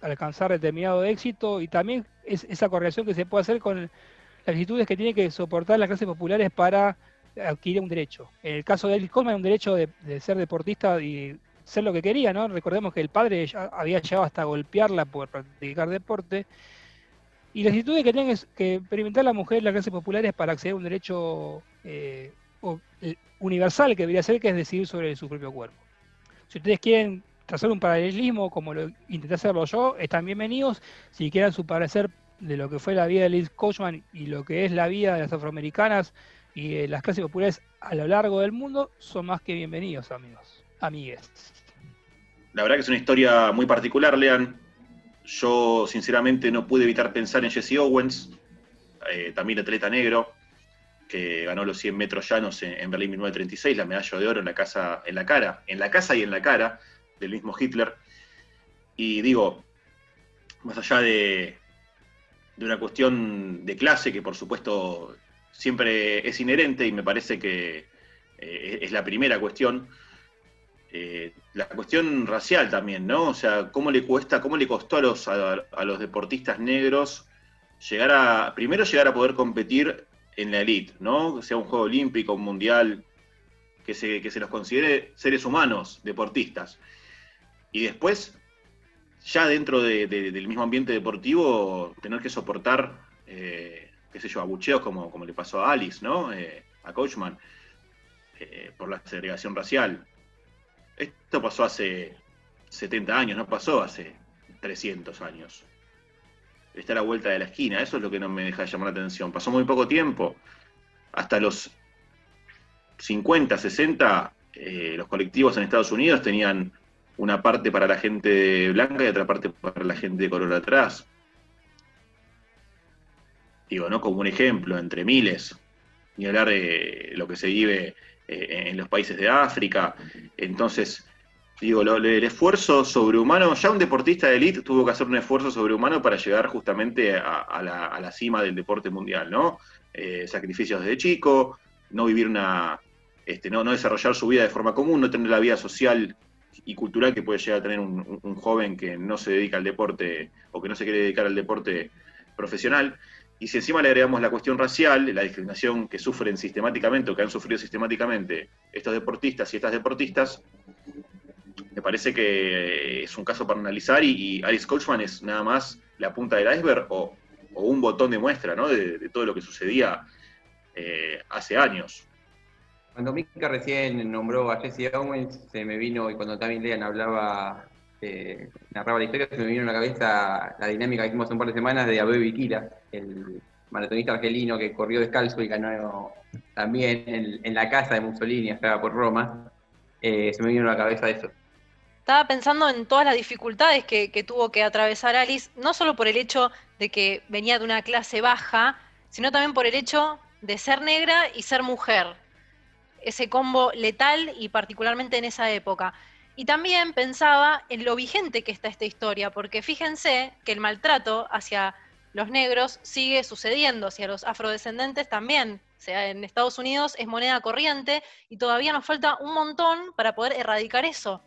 alcanzar determinado éxito y también esa correlación que se puede hacer con las vicisitudes que tienen que soportar las clases populares para adquirir un derecho. En el caso de Elvis Coleman, un derecho de, ser deportista y ser lo que quería, ¿no? Recordemos que el padre había llegado hasta golpearla por practicar deporte y las actitudes que tienen que experimentar la mujer las clases populares para acceder a un derecho eh, eh, universal que debería ser, que es decidir sobre su propio cuerpo. Si ustedes quieren trazar un paralelismo, como lo intenté hacerlo yo, están bienvenidos. Si quieren su parecer de lo que fue la vida de Liz Coachman y lo que es la vida de las afroamericanas y de las clases populares a lo largo del mundo, son más que bienvenidos, amigos, amigues. La verdad que es una historia muy particular, Lean. Yo, sinceramente, no pude evitar pensar en Jesse Owens, eh, también atleta negro, que ganó los 100 metros llanos en, Berlín 1936, la medalla de oro en la, casa, en la cara, en la casa y en la cara del mismo Hitler. Y digo, más allá de, de una cuestión de clase que por supuesto siempre es inherente y me parece que, eh, es la primera cuestión. Eh, la cuestión racial también, ¿no? O sea, cómo le cuesta, cómo le costó a los, a, los deportistas negros llegar a, primero llegar a poder competir en la elite, ¿no? Sea un juego olímpico, un mundial, que se, que se los considere seres humanos, deportistas. Y después, ya dentro del mismo ambiente deportivo, tener que soportar, eh, qué sé yo, abucheos como, como le pasó a Alice, ¿no? Eh, a Coachman, por la segregación racial. Esto pasó hace 70 años, no pasó hace 300 años. Está a la vuelta de la esquina, eso es lo que no me deja de llamar la atención. Pasó muy poco tiempo. Hasta los 50, 60, eh, los colectivos en Estados Unidos tenían una parte para la gente blanca y otra parte para la gente de color atrás. Digo, ¿no? Como un ejemplo, entre miles. Ni hablar de lo que se vive eh, en los países de África. Entonces, digo, el esfuerzo sobrehumano, ya un deportista de élite tuvo que hacer un esfuerzo sobrehumano para llegar justamente a, la, cima del deporte mundial, ¿no? Eh, sacrificios desde chico, no vivir una, este, no, no desarrollar su vida de forma común, no tener la vida social y cultural que puede llegar a tener un, joven que no se dedica al deporte o que no se quiere dedicar al deporte profesional. Y si encima le agregamos la cuestión racial, la discriminación que sufren sistemáticamente o que han sufrido sistemáticamente estos deportistas y estas deportistas, me parece que es un caso para analizar y, Alice Coachman es nada más la punta del iceberg o, un botón de muestra ¿no? de, todo lo que sucedía eh, hace años. Cuando Mika recién nombró a Jesse Owens, se me vino, y cuando también Lean hablaba eh, narraba la historia, se me vino a la cabeza la dinámica que hicimos hace un par de semanas de Abel Bikila, el maratonista argelino que corrió descalzo y ganó también en, la casa de Mussolini, acá por Roma. Eh, se me vino a la cabeza eso. Estaba pensando en todas las dificultades que, que tuvo que atravesar Alice, no solo por el hecho de que venía de una clase baja, sino también por el hecho de ser negra y ser mujer. Ese combo letal y particularmente en esa época. Y también pensaba en lo vigente que está esta historia, porque fíjense que el maltrato hacia los negros sigue sucediendo, hacia los afrodescendentes también. O sea, en Estados Unidos es moneda corriente y todavía nos falta un montón para poder erradicar eso.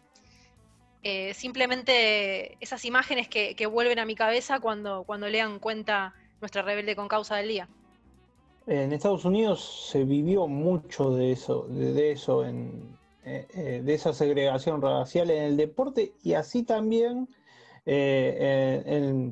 Eh, simplemente esas imágenes que, vuelven a mi cabeza cuando, cuando lean cuenta nuestra rebelde con causa del día. En Estados Unidos se vivió mucho de eso, de eso en, eh, eh, de esa segregación racial en el deporte y así también eh,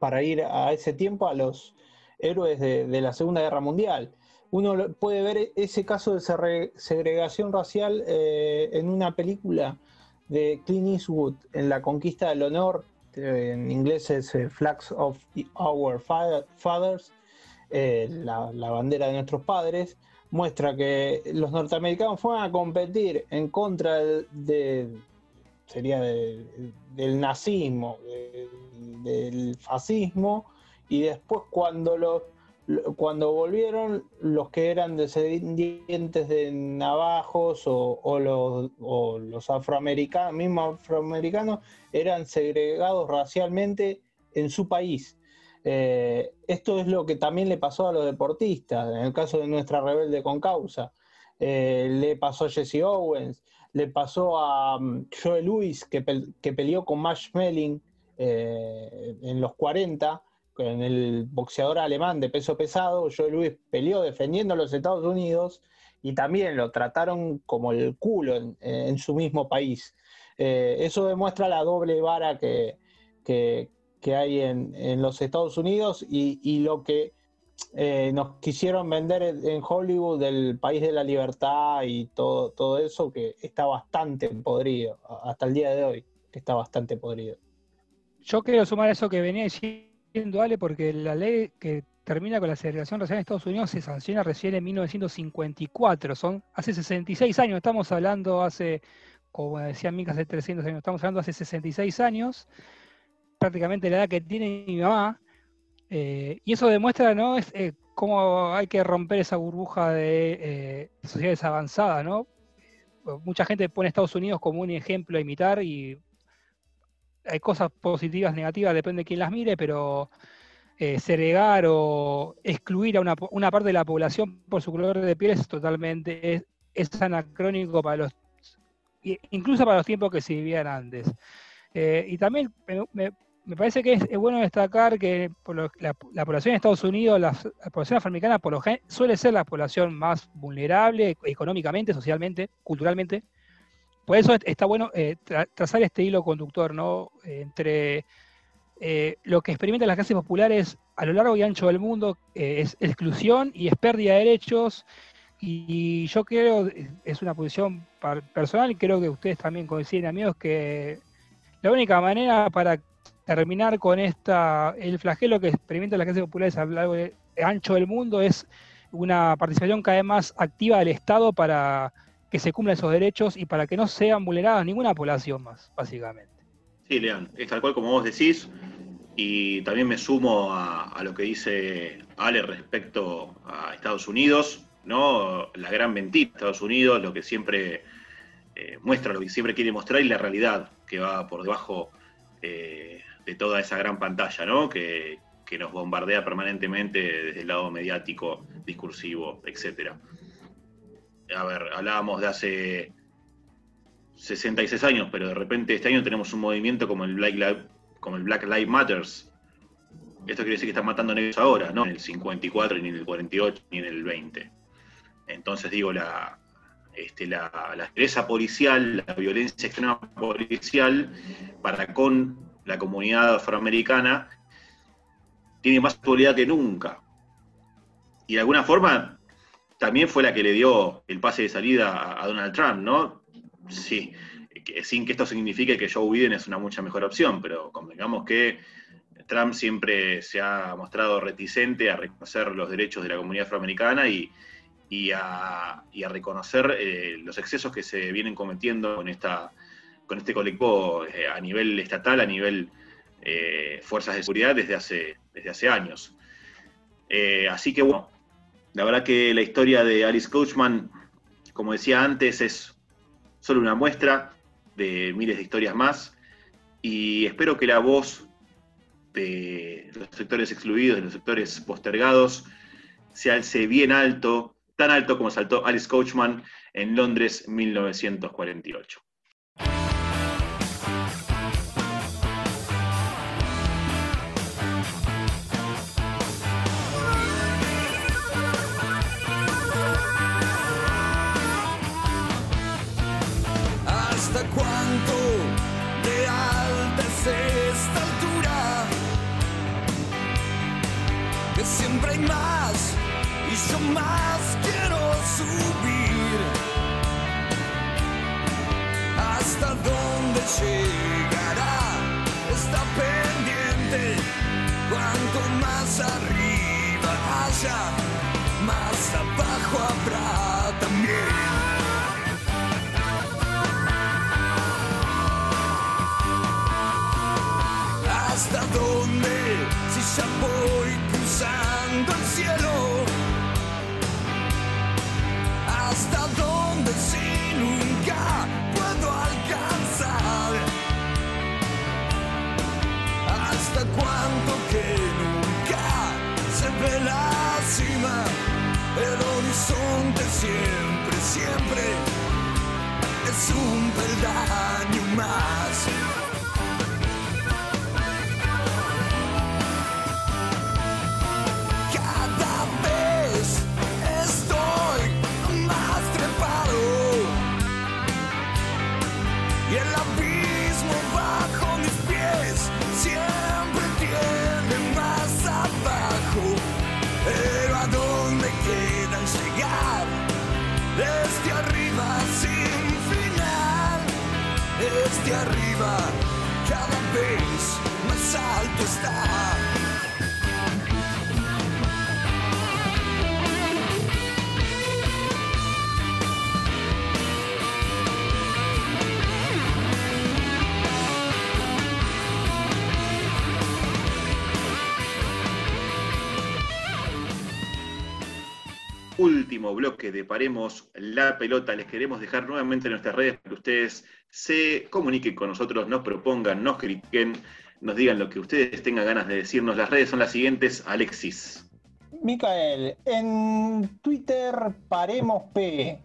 para ir a ese tiempo a los héroes de, la Segunda Guerra Mundial. Uno puede ver ese caso de segregación racial en una película de Clint Eastwood, en La Conquista del Honor, en inglés es Flags of Our Fathers, la, la bandera de nuestros padres, muestra que los norteamericanos fueron a competir en contra de, sería del nazismo, del fascismo, y después cuando los cuando volvieron los que eran descendientes de navajos o, los, o los afroamericanos, mismos afroamericanos, eran segregados racialmente en su país. Eh, esto es lo que también le pasó a los deportistas, en el caso de nuestra rebelde con causa. Eh, le pasó a Jesse Owens, le pasó a mm, Joe Louis, que, peleó con Mash Melling eh, en los 40, con el boxeador alemán de peso pesado. Joe Louis peleó defendiendo a los Estados Unidos y también lo trataron como el culo en, su mismo país. eso demuestra la doble vara que, que hay en, los Estados Unidos y, lo que eh, nos quisieron vender en Hollywood del país de la libertad y todo, todo eso que está bastante podrido, hasta el día de hoy, que está bastante podrido. Yo quiero sumar eso que venía diciendo Ale, porque la ley que termina con la segregación racial en Estados Unidos se sanciona recién en 1954, son hace 66 años, estamos hablando hace, como decía Mica, hace 300 años, estamos hablando hace 66 años, prácticamente la edad que tiene mi mamá, eh, y eso demuestra, ¿no? Es, eh, cómo hay que romper esa burbuja de eh, sociedades avanzadas, ¿no? Mucha gente pone Estados Unidos como un ejemplo a imitar y hay cosas positivas, negativas, depende de quién las mire, pero segregar o excluir a una, parte de la población por su color de piel es totalmente, es anacrónico para los, incluso para los tiempos que se vivían antes. Eh, y también me, parece que es, bueno destacar que la, población de Estados Unidos, la, población afroamericana, por lo suele ser la población más vulnerable económicamente, socialmente, culturalmente. Por eso está bueno eh, trazar este hilo conductor, ¿no? entre eh, lo que experimentan las clases populares a lo largo y ancho del mundo es exclusión y es pérdida de derechos. Y yo creo, es una posición personal, y creo que ustedes también coinciden, amigos, que la única manera para terminar con esta el flagelo que experimentan las clases populares a lo largo y ancho del mundo es una participación cada vez más activa del Estado para que se cumplan esos derechos y para que no sean vulneradas ninguna población más, básicamente. Sí, Lean, es tal cual como vos decís, y también me sumo a, lo que dice Ale respecto a Estados Unidos, ¿no? La gran mentira de Estados Unidos, lo que siempre eh, muestra, lo que siempre quiere mostrar y la realidad que va por debajo eh, de toda esa gran pantalla, ¿no? Que, que, nos bombardea permanentemente desde el lado mediático, discursivo, etc. A ver, hablábamos de hace 66 años, pero de repente este año tenemos un movimiento como el Black, Lives, como el Black Lives Matters. Esto quiere decir que están matando negros ahora, no en el 54, ni en el 48, ni en el 20. Entonces digo, la, este, la, la policial, la violencia extrema policial para con la comunidad afroamericana tiene más actualidad que nunca. Y de alguna forma también fue la que le dio el pase de salida a Donald Trump, ¿no? Sí, sin que esto signifique que Joe Biden es una mucha mejor opción, pero convengamos que Trump siempre se ha mostrado reticente a reconocer los derechos de la comunidad afroamericana y, a, reconocer eh, los excesos que se vienen cometiendo con, esta, con este colectivo eh, a nivel estatal, a nivel eh, fuerzas de seguridad desde hace, desde hace años. así que bueno, la verdad que la historia de Alice Coachman, como decía antes, es solo una muestra de miles de historias más y espero que la voz de los sectores excluidos, de los sectores postergados, se alce bien alto, tan alto como saltó Alice Coachman en Londres 1948. Yo más quiero subir. Hasta dónde llegará está pendiente. Cuanto más arriba haya, más abajo habrá también. ¿Hasta dónde? Si ya voy cruzando el cielo. ¿Hasta dónde si nunca puedo alcanzar? ¿Hasta cuánto que nunca se ve la cima? El horizonte siempre, siempre es un peldaño más. Último bloque de Paremos la Pelota. Les queremos dejar nuevamente en nuestras redes para que ustedes se comuniquen con nosotros, nos propongan, nos critiquen, nos digan lo que ustedes tengan ganas de decirnos. Las redes son las siguientes, Alexis. Micael, en Twitter Paremos P,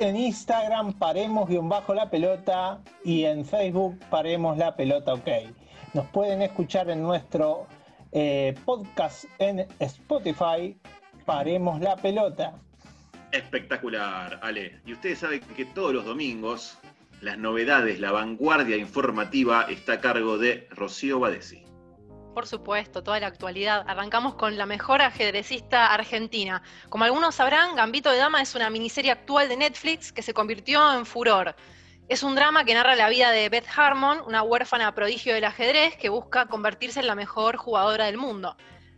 en Instagram paremos-la pelota y en Facebook paremos la pelota ok. Nos pueden escuchar en nuestro eh, podcast en Spotify, paremos la pelota. Espectacular, Ale. Y ustedes saben que todos los domingos las novedades, la vanguardia informativa está a cargo de Rocío Badesi. Por supuesto, toda la actualidad. Arrancamos con la mejor ajedrecista argentina. Como algunos sabrán, Gambito de Dama es una miniserie actual de Netflix que se convirtió en furor. Es un drama que narra la vida de Beth Harmon, una huérfana prodigio del ajedrez que busca convertirse en la mejor jugadora del mundo.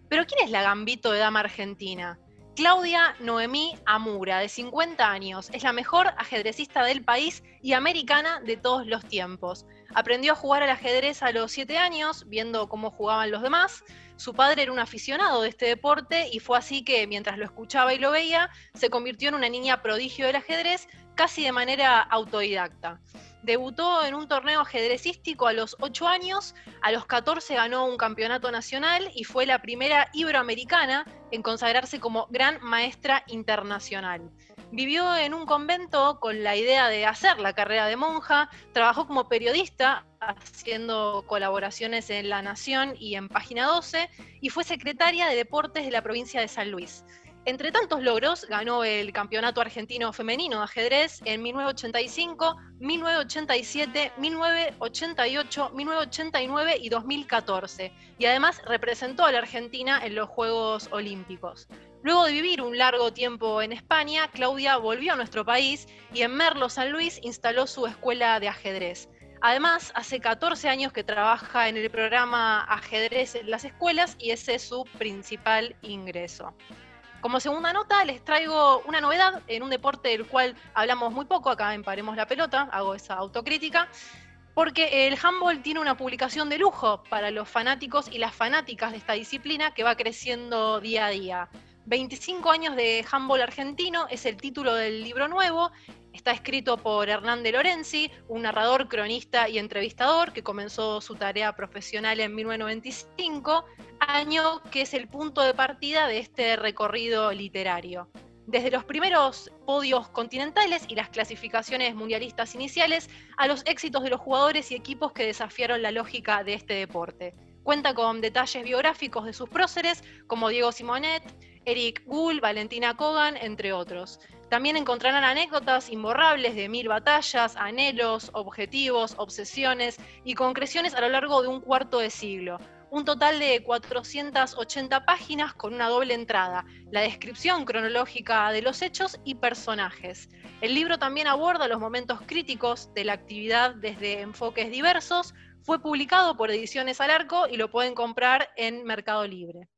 Pero ¿quién es la Gambito de Dama argentina? Claudia Noemí Amura, de 50 años, es la mejor ajedrecista del país y americana de todos los tiempos. Aprendió a jugar al ajedrez a los 7 años, viendo cómo jugaban los demás. Su padre era un aficionado de este deporte y fue así que mientras lo escuchaba y lo veía, se convirtió en una niña prodigio del ajedrez casi de manera autodidacta. Debutó en un torneo ajedrecístico a los 8 años, a los 14 ganó un campeonato nacional y fue la primera iberoamericana en consagrarse como gran maestra internacional. Vivió en un convento con la idea de hacer la carrera de monja, trabajó como periodista haciendo colaboraciones en La Nación y en Página 12 y fue secretaria de Deportes de la provincia de San Luis. Entre tantos logros, ganó el Campeonato Argentino Femenino de Ajedrez en 1985, 1987, 1988, 1989 y 2014, y además representó a la Argentina en los Juegos Olímpicos. Luego de vivir un largo tiempo en España, Claudia volvió a nuestro país y en Merlo, San Luis, instaló su escuela de ajedrez. Además, hace 14 años que trabaja en el programa Ajedrez en las escuelas y ese es su principal ingreso. Como segunda nota, les traigo una novedad en un deporte del cual hablamos muy poco, acá en Paremos la Pelota, hago esa autocrítica, porque el handball tiene una publicación de lujo para los fanáticos y las fanáticas de esta disciplina que va creciendo día a día. 25 años de handball argentino es el título del libro nuevo. Está escrito por Hernán de Lorenzi, un narrador, cronista y entrevistador que comenzó su tarea profesional en 1995 año que es el punto de partida de este recorrido literario. Desde los primeros podios continentales y las clasificaciones mundialistas iniciales a los éxitos de los jugadores y equipos que desafiaron la lógica de este deporte. Cuenta con detalles biográficos de sus próceres, como Diego Simonet, Eric Gull, Valentina Kogan, entre otros. También encontrarán anécdotas imborrables de mil batallas, anhelos, objetivos, obsesiones y concreciones a lo largo de un cuarto de siglo, un total de 480 páginas con una doble entrada, la descripción cronológica de los hechos y personajes. El libro también aborda los momentos críticos de la actividad desde enfoques diversos, fue publicado por Ediciones al Arco y lo pueden comprar en Mercado Libre.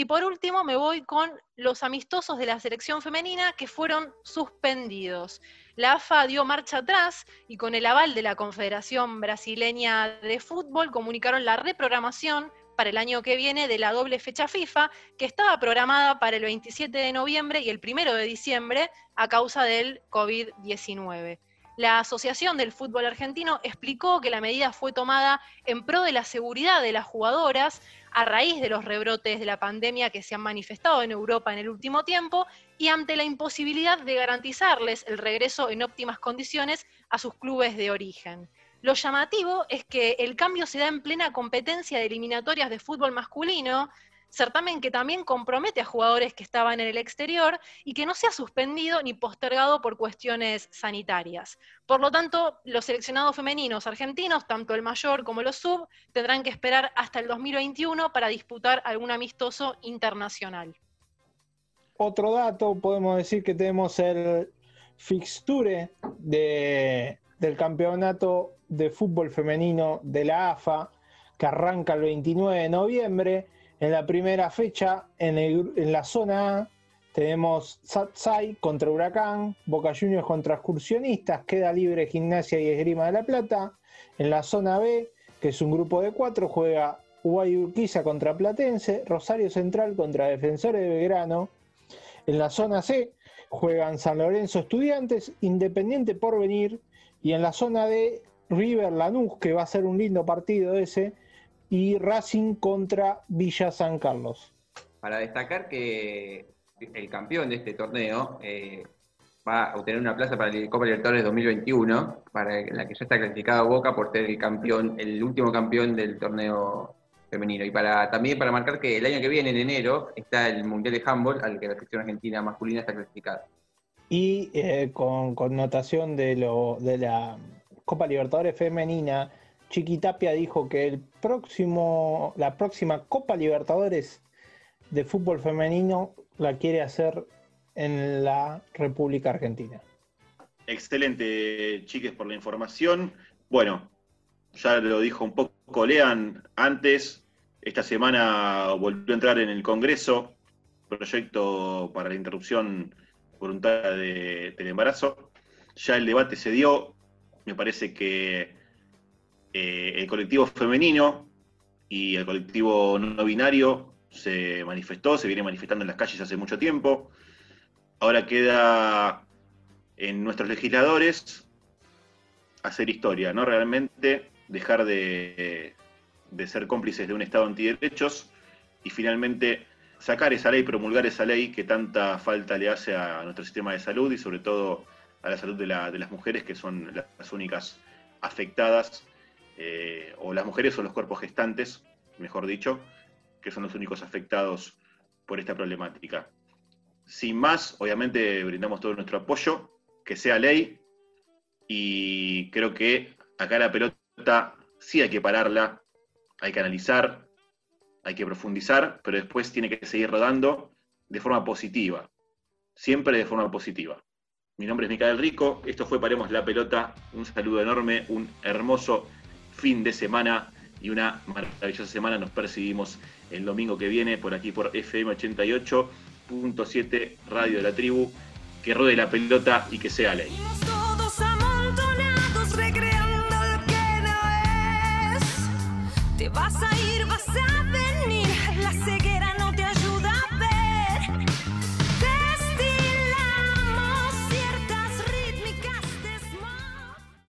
Y por último me voy con los amistosos de la selección femenina que fueron suspendidos. La AFA dio marcha atrás y con el aval de la Confederación Brasileña de Fútbol comunicaron la reprogramación para el año que viene de la doble fecha FIFA, que estaba programada para el 27 de noviembre y el 1 de diciembre a causa del COVID-19. La Asociación del Fútbol Argentino explicó que la medida fue tomada en pro de la seguridad de las jugadoras a raíz de los rebrotes de la pandemia que se han manifestado en Europa en el último tiempo y ante la imposibilidad de garantizarles el regreso en óptimas condiciones a sus clubes de origen. Lo llamativo es que el cambio se da en plena competencia de eliminatorias de fútbol masculino, certamen que también compromete a jugadores que estaban en el exterior y que no se ha suspendido ni postergado por cuestiones sanitarias. Por lo tanto, los seleccionados femeninos argentinos, tanto el mayor como los sub, tendrán que esperar hasta el 2021 para disputar algún amistoso internacional. Otro dato, podemos decir que tenemos el fixture del campeonato de fútbol femenino de la AFA, que arranca el 29 de noviembre en la primera fecha, en, la zona A, tenemos Satsai contra Huracán, Boca Juniors contra Excursionistas, queda libre Gimnasia y Esgrima de la Plata. En la zona B, que es un grupo de cuatro, juega Uruguay Urquiza contra Platense, Rosario Central contra Defensores de Belgrano. En la zona C juegan San Lorenzo Estudiantes, Independiente por venir. Y en la zona D, River Lanús, que va a ser un lindo partido ese, y Racing contra Villa San Carlos. Para destacar que el campeón de este torneo, eh, va a obtener una plaza para la Copa Libertadores 2021, para la que ya está clasificado Boca por ser el campeón, el último campeón del torneo femenino. Y para también para marcar que el año que viene, en enero, está el Mundial de Handball, al que la selección argentina masculina está clasificada. Y eh, con connotación de, lo, de la Copa Libertadores femenina, Chiquitapia dijo que el próximo, la próxima Copa Libertadores de fútbol femenino la quiere hacer en la República Argentina. Excelente, chiques, por la información. Bueno, ya lo dijo un poco Lean antes. Esta semana volvió a entrar en el Congreso proyecto para la interrupción voluntaria de- del embarazo. Ya el debate se dio. Me parece que eh, el colectivo femenino y el colectivo no binario se manifestó, se viene manifestando en las calles hace mucho tiempo. Ahora queda en nuestros legisladores hacer historia, ¿no? Realmente dejar de, de ser cómplices de un Estado antiderechos y finalmente sacar esa ley, promulgar esa ley que tanta falta le hace a nuestro sistema de salud y sobre todo a la salud de, la- de las mujeres que son las únicas afectadas, eh, o las mujeres o los cuerpos gestantes, mejor dicho, que son los únicos afectados por esta problemática. Sin más, obviamente brindamos todo nuestro apoyo, que sea ley, y creo que acá la pelota sí hay que pararla, hay que analizar, hay que profundizar, pero después tiene que seguir rodando de forma positiva, siempre de forma positiva. Mi nombre es Micael Rico, esto fue Paremos la Pelota, un saludo enorme, un hermoso fin de semana y una maravillosa semana. Nos percibimos el domingo que viene por aquí por FM 88.7 Radio de la Tribu. Que rode la pelota y que sea ley.